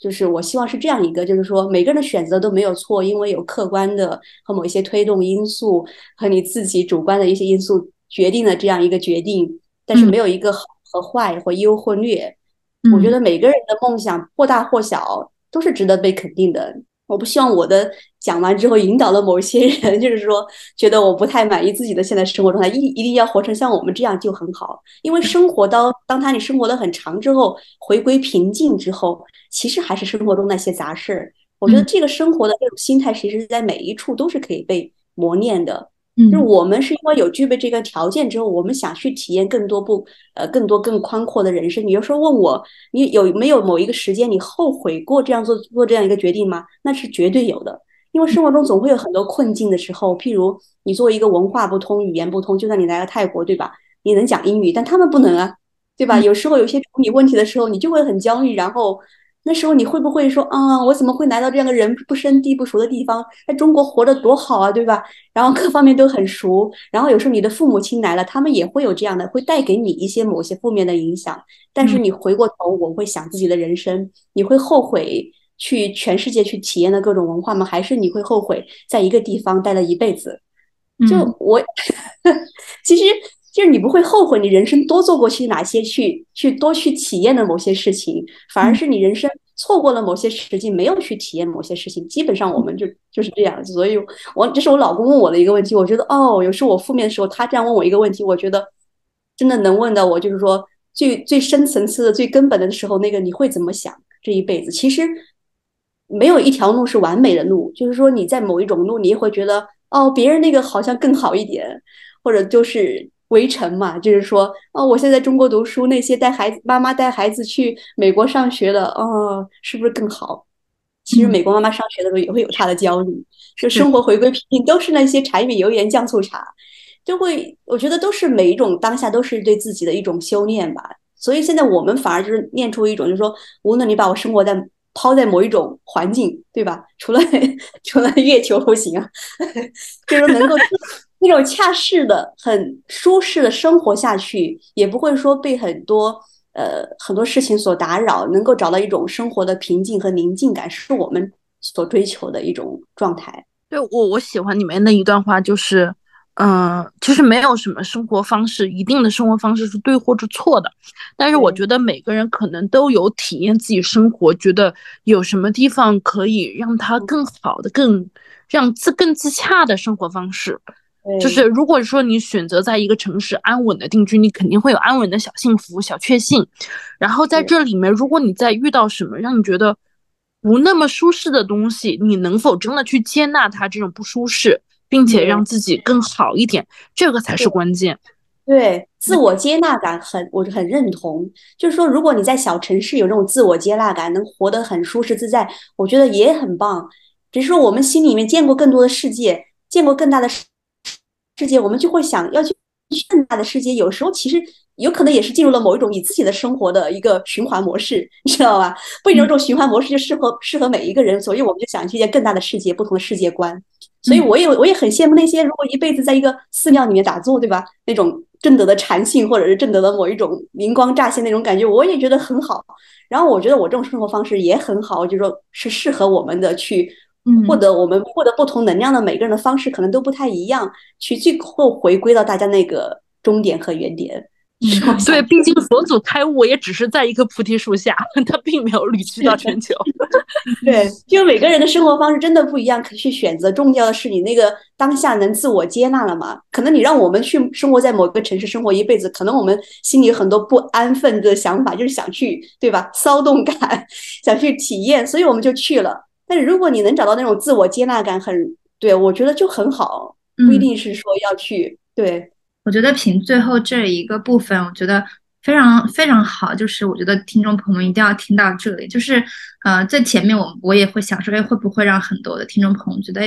就是我希望是这样一个，就是说每个人的选择都没有错，因为有客观的和某一些推动因素和你自己主观的一些因素决定了这样一个决定，但是没有一个好和坏或优或劣。我觉得每个人的梦想或大或小都是值得被肯定的。我不希望我的讲完之后引导了某些人，就是说觉得我不太满意自己的现在生活状态，一一定要活成像我们这样就很好。因为生活到当他你生活的很长之后，回归平静之后，其实还是生活中那些杂事儿。我觉得这个生活的这种心态，其实在每一处都是可以被磨练的。就是我们是因为有具备这个条件之后，我们想去体验更多不呃更多更宽阔的人生。你有时候问我，你有没有某一个时间你后悔过这样做做这样一个决定吗？那是绝对有的，因为生活中总会有很多困境的时候。譬如你作为一个文化不通、语言不通，就算你来了泰国，对吧？你能讲英语，但他们不能啊，对吧？有时候有些处理问题的时候，你就会很焦虑，然后。那时候你会不会说啊，我怎么会来到这样的人不生地不熟的地方？在中国活得多好啊，对吧？然后各方面都很熟。然后有时候你的父母亲来了，他们也会有这样的，会带给你一些某些负面的影响。但是你回过头，我会想自己的人生，你会后悔去全世界去体验的各种文化吗？还是你会后悔在一个地方待了一辈子？就我，其实就是你不会后悔你人生多做过去哪些去去多去体验的某些事情，反而是你人生错过了某些时机，没有去体验某些事情。基本上我们就就是这样子。所以，我这是我老公问我的一个问题，我觉得哦，有时候我负面的时候，他这样问我一个问题，我觉得真的能问到我，就是说最最深层次的、最根本的时候，那个你会怎么想这一辈子？其实没有一条路是完美的路，就是说你在某一种路，你也会觉得哦，别人那个好像更好一点。或者就是围城嘛，就是说，哦，我现在中国读书，那些带孩子妈妈带孩子去美国上学的，哦，是不是更好？其实美国妈妈上学的时候也会有她的焦虑，就生活回归平静，都是那些柴米油盐酱醋茶，就会，我觉得都是每一种当下都是对自己的一种修炼吧。所以现在我们反而就是念出一种，就是说，无论你把我生活在抛在某一种环境，对吧？除了 除了月球不行啊，就是能够。那种恰适的、很舒适的生活下去，也不会说被很多呃很多事情所打扰，能够找到一种生活的平静和宁静感，是我们所追求的一种状态。对我，我喜欢里面那一段话，就是，嗯，其实没有什么生活方式，一定的生活方式是对或者错的，但是我觉得每个人可能都有体验自己生活，觉得有什么地方可以让他更好的、更让自更自洽的生活方式。就是如果说你选择在一个城市安稳的定居，你肯定会有安稳的小幸福、小确幸。然后在这里面，如果你再遇到什么让你觉得不那么舒适的东西，你能否真的去接纳它这种不舒适，并且让自己更好一点？这个才是关键。对，自我接纳感很，我很认同。就是说，如果你在小城市有这种自我接纳感，能活得很舒适自在，我觉得也很棒。只是说，我们心里面见过更多的世界，见过更大的世。世界，我们就会想要去更大的世界。有时候其实有可能也是进入了某一种你自己的生活的一个循环模式，你知道吧？不一定这种循环模式就适合适合每一个人，所以我们就想去见更大的世界，不同的世界观。所以我也我也很羡慕那些如果一辈子在一个寺庙里面打坐，对吧？那种正德的禅性，或者是正德的某一种灵光乍现那种感觉，我也觉得很好。然后我觉得我这种生活方式也很好，就说是适合我们的去。获得我们获得不同能量的每个人的方式可能都不太一样，去最后回归到大家那个终点和原点。对，毕竟佛祖开悟也只是在一棵菩提树下，他并没有旅居到全球。对，就每个人的生活方式真的不一样，可以去选择。重要的是你那个当下能自我接纳了吗？可能你让我们去生活在某个城市生活一辈子，可能我们心里有很多不安分的想法，就是想去，对吧？骚动感，想去体验，所以我们就去了。但是如果你能找到那种自我接纳感，很对我觉得就很好，不一定是说要去。对我觉得凭最后这一个部分，我觉得非常非常好。就是我觉得听众朋友们一定要听到这里。就是呃，在前面我我也会想说，哎，会不会让很多的听众朋友觉得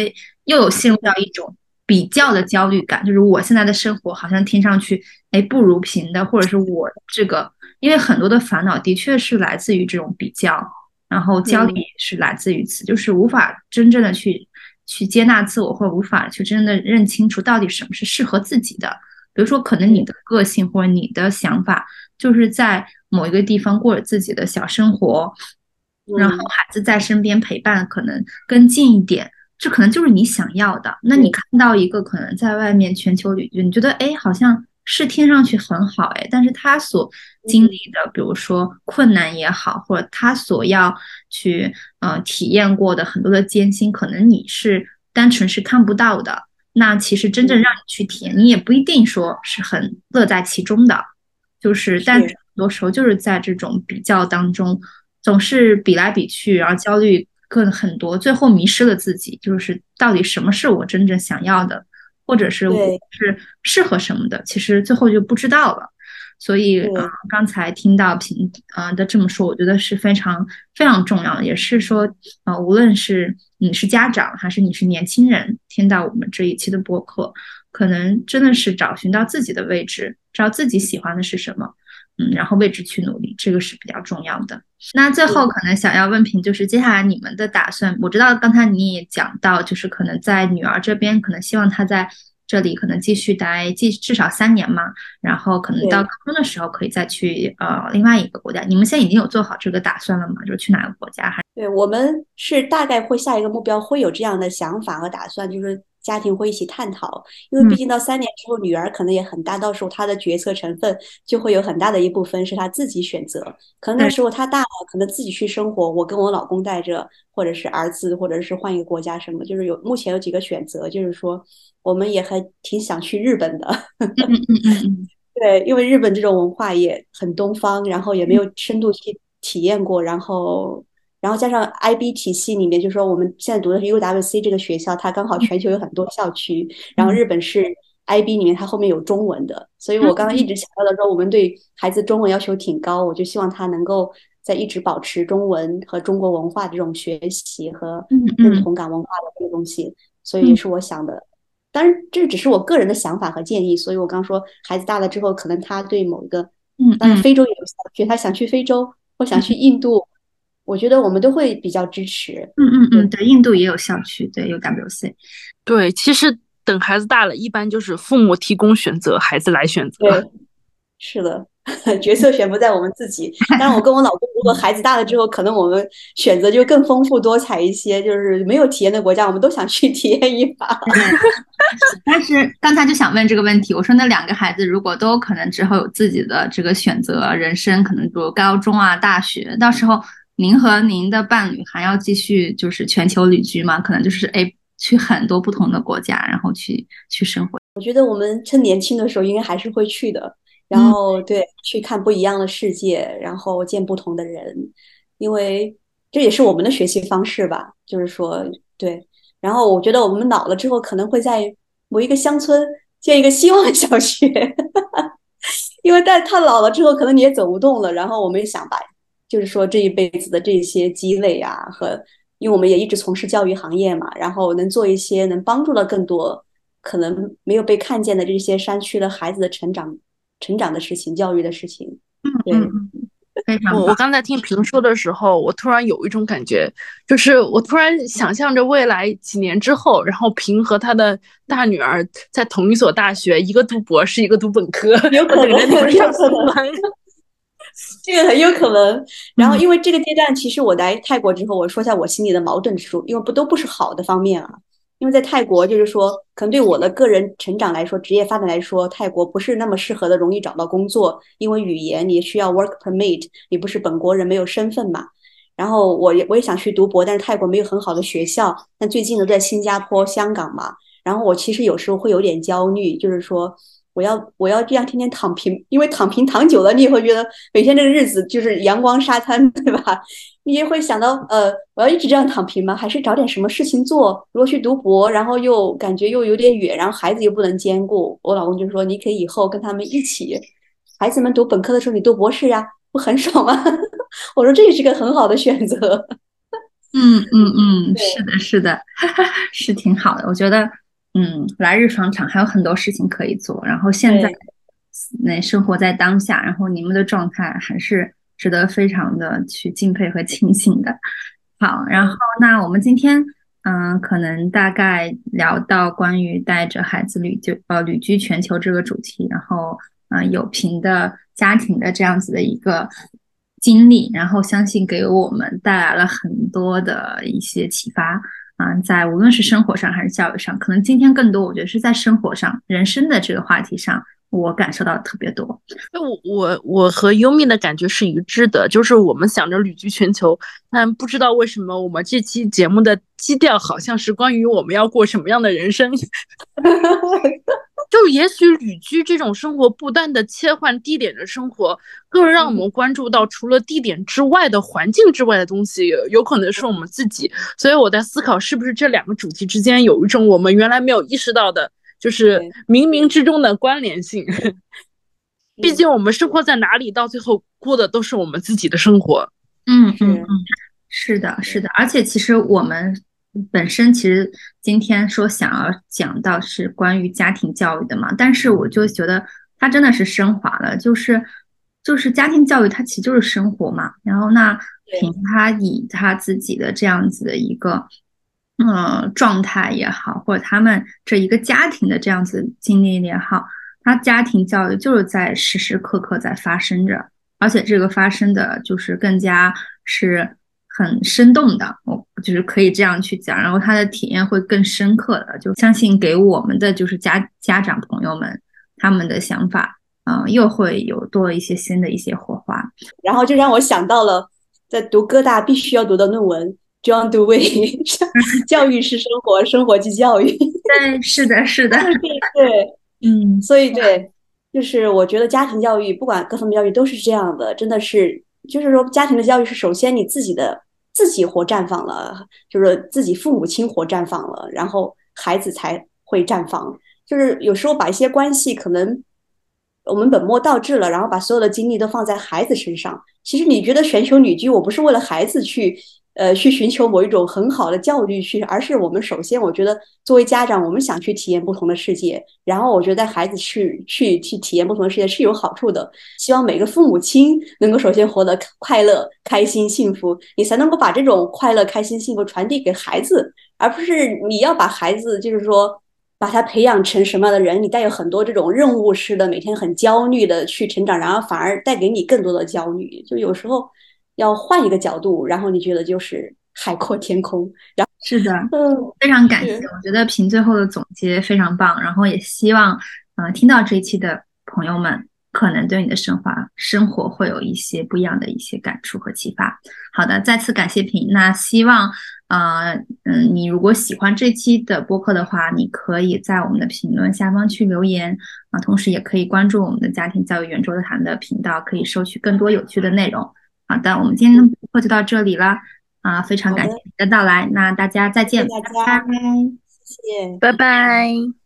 又有陷入到一种比较的焦虑感？就是我现在的生活好像听上去哎不如平的，或者是我这个，因为很多的烦恼的确是来自于这种比较。然后焦虑也是来自于此，就是无法真正的去去接纳自我，或者无法去真的认清楚到底什么是适合自己的。比如说，可能你的个性或者你的想法，就是在某一个地方过着自己的小生活，然后孩子在身边陪伴，可能更近一点，这可能就是你想要的。那你看到一个可能在外面全球旅居，你觉得哎，好像。是听上去很好哎，但是他所经历的，比如说困难也好，或者他所要去呃体验过的很多的艰辛，可能你是单纯是看不到的。那其实真正让你去体验，你也不一定说是很乐在其中的。就是，但很多时候就是在这种比较当中，总是比来比去，然后焦虑更很多，最后迷失了自己。就是到底什么是我真正想要的？或者是我是适合什么的，其实最后就不知道了。所以，呃，刚才听到平啊的这么说，我觉得是非常非常重要的，也是说，呃，无论是你是家长还是你是年轻人，听到我们这一期的播客，可能真的是找寻到自己的位置，知道自己喜欢的是什么。嗯，然后为之去努力，这个是比较重要的。那最后可能想要问平，就是接下来你们的打算？我知道刚才你也讲到，就是可能在女儿这边，可能希望她在这里可能继续待，继至少三年嘛。然后可能到高中的时候可以再去呃另外一个国家。你们现在已经有做好这个打算了吗？就是去哪个国家？还对我们是大概会下一个目标会有这样的想法和打算，就是家庭会一起探讨，因为毕竟到三年之后，女儿可能也很大，到时候她的决策成分就会有很大的一部分是她自己选择。可能那时候她大了，可能自己去生活，我跟我老公带着，或者是儿子，或者是换一个国家什么，就是有目前有几个选择，就是说我们也还挺想去日本的。对，因为日本这种文化也很东方，然后也没有深度去体验过，然后。然后加上 IB 体系里面，就是说我们现在读的是 UWC 这个学校，它刚好全球有很多校区。然后日本是 IB 里面，它后面有中文的，所以我刚刚一直强调的说，我们对孩子中文要求挺高，我就希望他能够在一直保持中文和中国文化这种学习和认同感文化的这个东西。所以也是我想的，当然这只是我个人的想法和建议。所以我刚说孩子大了之后，可能他对某一个，嗯，当然非洲也有想去，他想去非洲或想去印度。我觉得我们都会比较支持。嗯嗯嗯，对，印度也有校区，对，有 WC。对，其实等孩子大了，一般就是父母提供选择，孩子来选择。对，是的，角色选不在我们自己。当然，我跟我老公，如果孩子大了之后，可能我们选择就更丰富多彩一些。就是没有体验的国家，我们都想去 体验一把。但是刚才就想问这个问题，我说那两个孩子如果都可能之后有自己的这个选择人生，可能如高中啊、大学，到时候。您和您的伴侣还要继续就是全球旅居吗？可能就是哎，去很多不同的国家，然后去去生活。我觉得我们趁年轻的时候应该还是会去的，然后对，去看不一样的世界，然后见不同的人，因为这也是我们的学习方式吧。就是说，对。然后我觉得我们老了之后，可能会在某一个乡村建一个希望小学，因为在他老了之后，可能你也走不动了。然后我们也想把。就是说这一辈子的这些积累啊，和因为我们也一直从事教育行业嘛，然后能做一些能帮助到更多可能没有被看见的这些山区的孩子的成长、成长的事情、教育的事情。嗯，对，我我刚才听评说的时候，我突然有一种感觉，就是我突然想象着未来几年之后，然后平和他的大女儿在同一所大学，一个读博士，一个读本科，有可能，有可能。这个很有可能。然后，因为这个阶段，其实我来泰国之后，我说一下我心里的矛盾之处，因为不都不是好的方面啊。因为在泰国，就是说，可能对我的个人成长来说，职业发展来说，泰国不是那么适合的，容易找到工作，因为语言你需要 work permit，你不是本国人，没有身份嘛。然后，我也我也想去读博，但是泰国没有很好的学校，但最近都在新加坡、香港嘛。然后，我其实有时候会有点焦虑，就是说。我要我要这样天天躺平，因为躺平躺久了，你也会觉得每天这个日子就是阳光沙滩，对吧？你也会想到，呃，我要一直这样躺平吗？还是找点什么事情做？如果去读博，然后又感觉又有点远，然后孩子又不能兼顾。我老公就说，你可以以后跟他们一起，孩子们读本科的时候你读博士呀，不很爽吗？我说这也是个很好的选择。嗯嗯嗯，是的，是的，是挺好的，我觉得。嗯，来日方长，还有很多事情可以做。然后现在，那生活在当下，然后你们的状态还是值得非常的去敬佩和庆幸的。好，然后那我们今天，嗯，可能大概聊到关于带着孩子旅就呃旅居全球这个主题，然后嗯有平的家庭的这样子的一个经历，然后相信给我们带来了很多的一些启发。嗯，在无论是生活上还是教育上，可能今天更多，我觉得是在生活上、人生的这个话题上，我感受到特别多。那我我我和优米的感觉是一致的，就是我们想着旅居全球，但不知道为什么我们这期节目的基调好像是关于我们要过什么样的人生。就也许旅居这种生活，不断的切换地点的生活，更让我们关注到除了地点之外的环境之外的东西，有可能是我们自己。所以我在思考，是不是这两个主题之间有一种我们原来没有意识到的，就是冥冥之中的关联性。毕竟我们生活在哪里，到最后过的都是我们自己的生活。嗯嗯嗯，是的，是的。而且其实我们。本身其实今天说想要讲到是关于家庭教育的嘛，但是我就觉得它真的是升华了，就是就是家庭教育它其实就是生活嘛。然后那凭他以他自己的这样子的一个嗯状态也好，或者他们这一个家庭的这样子经历也好，他家庭教育就是在时时刻刻在发生着，而且这个发生的就是更加是。很生动的，我就是可以这样去讲，然后他的体验会更深刻的，就相信给我们的就是家家长朋友们他们的想法，嗯，又会有多一些新的一些火花，然后就让我想到了在读哥大必须要读的论文，John Dewey，教育是生活，生活即教育。对，是的，是的，对，嗯，所以对，就是我觉得家庭教育不管各方面教育都是这样的，真的是。就是说，家庭的教育是首先你自己的自己活绽放了，就是自己父母亲活绽放了，然后孩子才会绽放。就是有时候把一些关系可能我们本末倒置了，然后把所有的精力都放在孩子身上。其实你觉得全球女居，我不是为了孩子去。呃，去寻求某一种很好的教育去，而是我们首先，我觉得作为家长，我们想去体验不同的世界，然后我觉得带孩子去去去体验不同的世界是有好处的。希望每个父母亲能够首先活得快乐、开心、幸福，你才能够把这种快乐、开心、幸福传递给孩子，而不是你要把孩子就是说把他培养成什么样的人，你带有很多这种任务式的，每天很焦虑的去成长，然后反而带给你更多的焦虑。就有时候。要换一个角度，然后你觉得就是海阔天空。然后是的，嗯，非常感谢。我觉得凭最后的总结非常棒。然后也希望，呃，听到这一期的朋友们，可能对你的生活生活会有一些不一样的一些感触和启发。好的，再次感谢平。那希望，呃，嗯，你如果喜欢这期的播客的话，你可以在我们的评论下方去留言啊，同时也可以关注我们的家庭教育圆桌谈的频道，可以收取更多有趣的内容。好的，我们今天的播客就到这里了啊！非常感谢你的到来，那大家再见，拜拜，谢谢，拜拜。